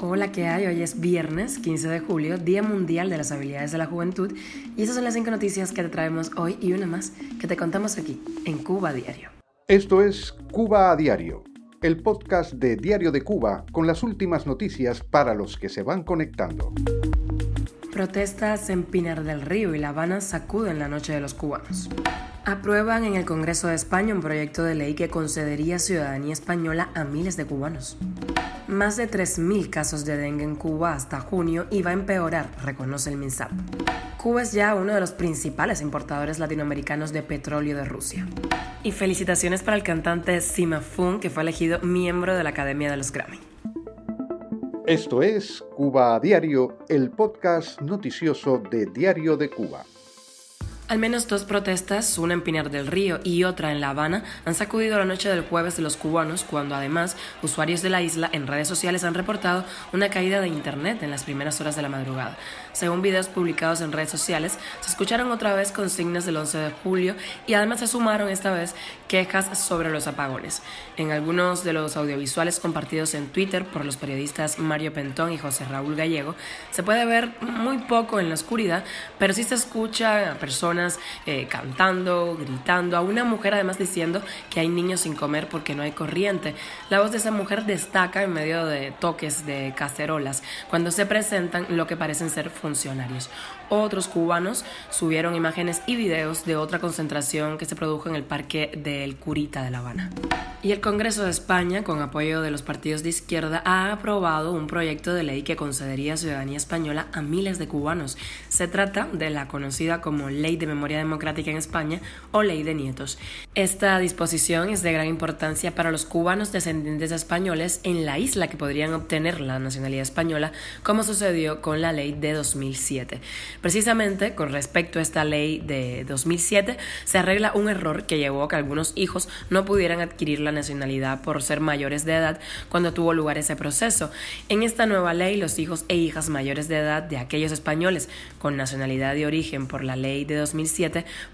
Hola, ¿qué hay? Hoy es viernes 15 de julio, Día Mundial de las Habilidades de la Juventud, y esas son las cinco noticias que te traemos hoy y una más que te contamos aquí, en Cuba Diario. Esto es Cuba a Diario, el podcast de Diario de Cuba con las últimas noticias para los que se van conectando. Protestas en Pinar del Río y La Habana sacuden la noche de los cubanos. Aprueban en el Congreso de España un proyecto de ley que concedería ciudadanía española a miles de cubanos. Más de 3.000 casos de dengue en Cuba hasta junio y va a empeorar, reconoce el MINSAP. Cuba es ya uno de los principales importadores latinoamericanos de petróleo de Rusia. Y felicitaciones para el cantante Sima Fun, que fue elegido miembro de la Academia de los Grammy. Esto es Cuba a Diario, el podcast noticioso de Diario de Cuba. Al menos dos protestas, una en Pinar del Río y otra en La Habana, han sacudido la noche del jueves de los cubanos, cuando además usuarios de la isla en redes sociales han reportado una caída de Internet en las primeras horas de la madrugada. Según videos publicados en redes sociales, se escucharon otra vez consignas del 11 de julio y además se sumaron esta vez quejas sobre los apagones. En algunos de los audiovisuales compartidos en Twitter por los periodistas Mario Pentón y José Raúl Gallego, se puede ver muy poco en la oscuridad, pero sí se escucha a personas eh, cantando, gritando, a una mujer además diciendo que hay niños sin comer porque no hay corriente. La voz de esa mujer destaca en medio de toques de cacerolas cuando se presentan lo que parecen ser funcionarios. Otros cubanos subieron imágenes y videos de otra concentración que se produjo en el parque del Curita de La Habana. Y el Congreso de España, con apoyo de los partidos de izquierda, ha aprobado un proyecto de ley que concedería ciudadanía española a miles de cubanos. Se trata de la conocida como Ley de Memoria Democrática en España o Ley de Nietos. Esta disposición es de gran importancia para los cubanos descendientes de españoles en la isla que podrían obtener la nacionalidad española, como sucedió con la ley de 2007. Precisamente con respecto a esta ley de 2007, se arregla un error que llevó a que algunos hijos no pudieran adquirir la nacionalidad por ser mayores de edad cuando tuvo lugar ese proceso. En esta nueva ley, los hijos e hijas mayores de edad de aquellos españoles con nacionalidad de origen por la ley de 2007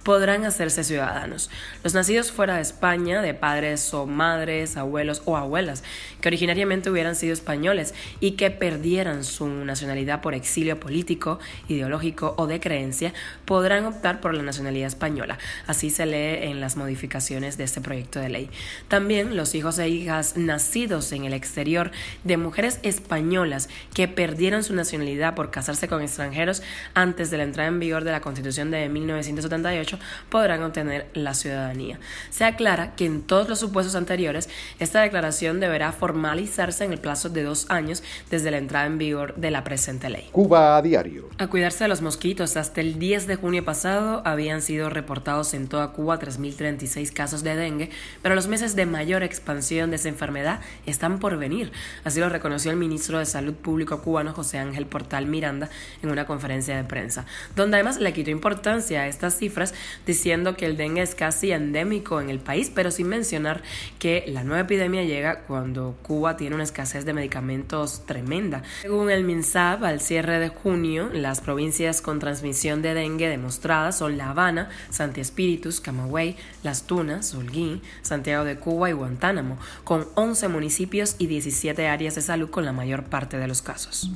podrán hacerse ciudadanos. Los nacidos fuera de España, de padres o madres, abuelos o abuelas, que originariamente hubieran sido españoles y que perdieran su nacionalidad por exilio político, ideológico o de creencia, podrán optar por la nacionalidad española. Así se lee en las modificaciones de este proyecto de ley. También los hijos e hijas nacidos en el exterior de mujeres españolas que perdieron su nacionalidad por casarse con extranjeros antes de la entrada en vigor de la Constitución de 1978 podrán obtener la ciudadanía. Se aclara que en todos los supuestos anteriores esta declaración deberá formalizarse en el plazo de dos años desde la entrada en vigor de la presente ley. Cuba a diario. A cuidarse de los mosquitos. Hasta el 10 de junio pasado habían sido reportados en toda Cuba 3.036 casos de dengue, pero los meses de mayo mayor expansión de esa enfermedad están por venir. Así lo reconoció el ministro de Salud Público cubano José Ángel Portal Miranda en una conferencia de prensa, donde además le quitó importancia estas cifras diciendo que el dengue es casi endémico en el país, pero sin mencionar que la nueva epidemia llega cuando Cuba tiene una escasez de medicamentos tremenda. Según el MINSAB, al cierre de junio, las provincias con transmisión de dengue demostrada son La Habana, Santi Espíritus, Camagüey, Las Tunas, Holguín, Santiago de Cuba y Guantánamo, con 11 municipios y 17 áreas de salud con la mayor parte de los casos.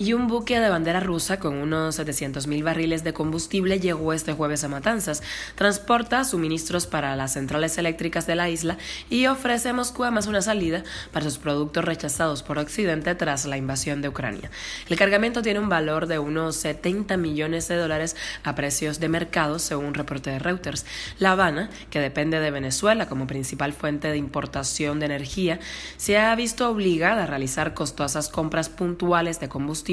Y un buque de bandera rusa con unos 700.000 barriles de combustible llegó este jueves a Matanzas. Transporta suministros para las centrales eléctricas de la isla y ofrece a Moscú además una salida para sus productos rechazados por Occidente tras la invasión de Ucrania. El cargamento tiene un valor de unos 70 millones de dólares a precios de mercado, según un reporte de Reuters. La Habana, que depende de Venezuela como principal fuente de importación de energía, se ha visto obligada a realizar costosas compras puntuales de combustible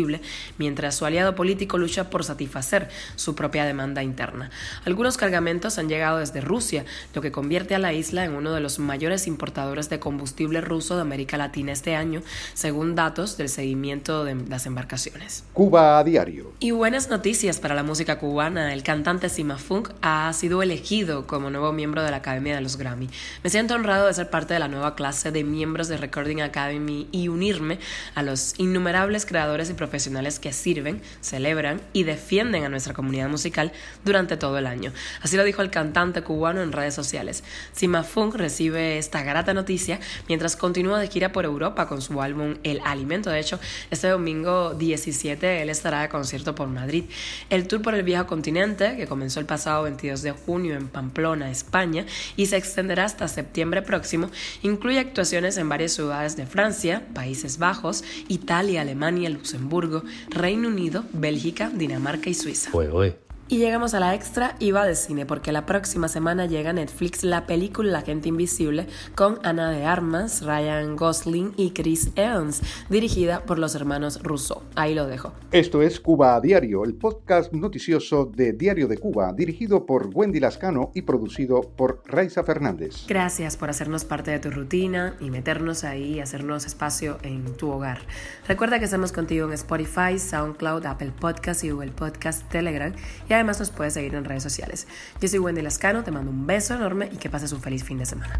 mientras su aliado político lucha por satisfacer su propia demanda interna. Algunos cargamentos han llegado desde Rusia, lo que convierte a la isla en uno de los mayores importadores de combustible ruso de América Latina este año, según datos del seguimiento de las embarcaciones. Cuba a diario. Y buenas noticias para la música cubana. El cantante Sima Funk ha sido elegido como nuevo miembro de la Academia de los Grammy. Me siento honrado de ser parte de la nueva clase de miembros de Recording Academy y unirme a los innumerables creadores y profesionales profesionales que sirven, celebran y defienden a nuestra comunidad musical durante todo el año. Así lo dijo el cantante cubano en redes sociales. Sima Funk recibe esta grata noticia mientras continúa de gira por Europa con su álbum El Alimento. De hecho, este domingo 17 él estará de concierto por Madrid. El tour por el viejo continente, que comenzó el pasado 22 de junio en Pamplona, España, y se extenderá hasta septiembre próximo, incluye actuaciones en varias ciudades de Francia, Países Bajos, Italia, Alemania, Luxemburgo, Reino Unido, Bélgica, Dinamarca y Suiza. Y llegamos a la extra y va de cine, porque la próxima semana llega a Netflix la película La gente invisible con Ana de Armas, Ryan Gosling y Chris Evans, dirigida por los hermanos Russo. Ahí lo dejo. Esto es Cuba a Diario, el podcast noticioso de Diario de Cuba, dirigido por Wendy Lascano y producido por Raiza Fernández. Gracias por hacernos parte de tu rutina y meternos ahí, hacernos espacio en tu hogar. Recuerda que estamos contigo en Spotify, SoundCloud, Apple Podcast y Google Podcast, Telegram y además nos puedes seguir en redes sociales. Yo soy Wendy Lascano, te mando un beso enorme y que pases un feliz fin de semana.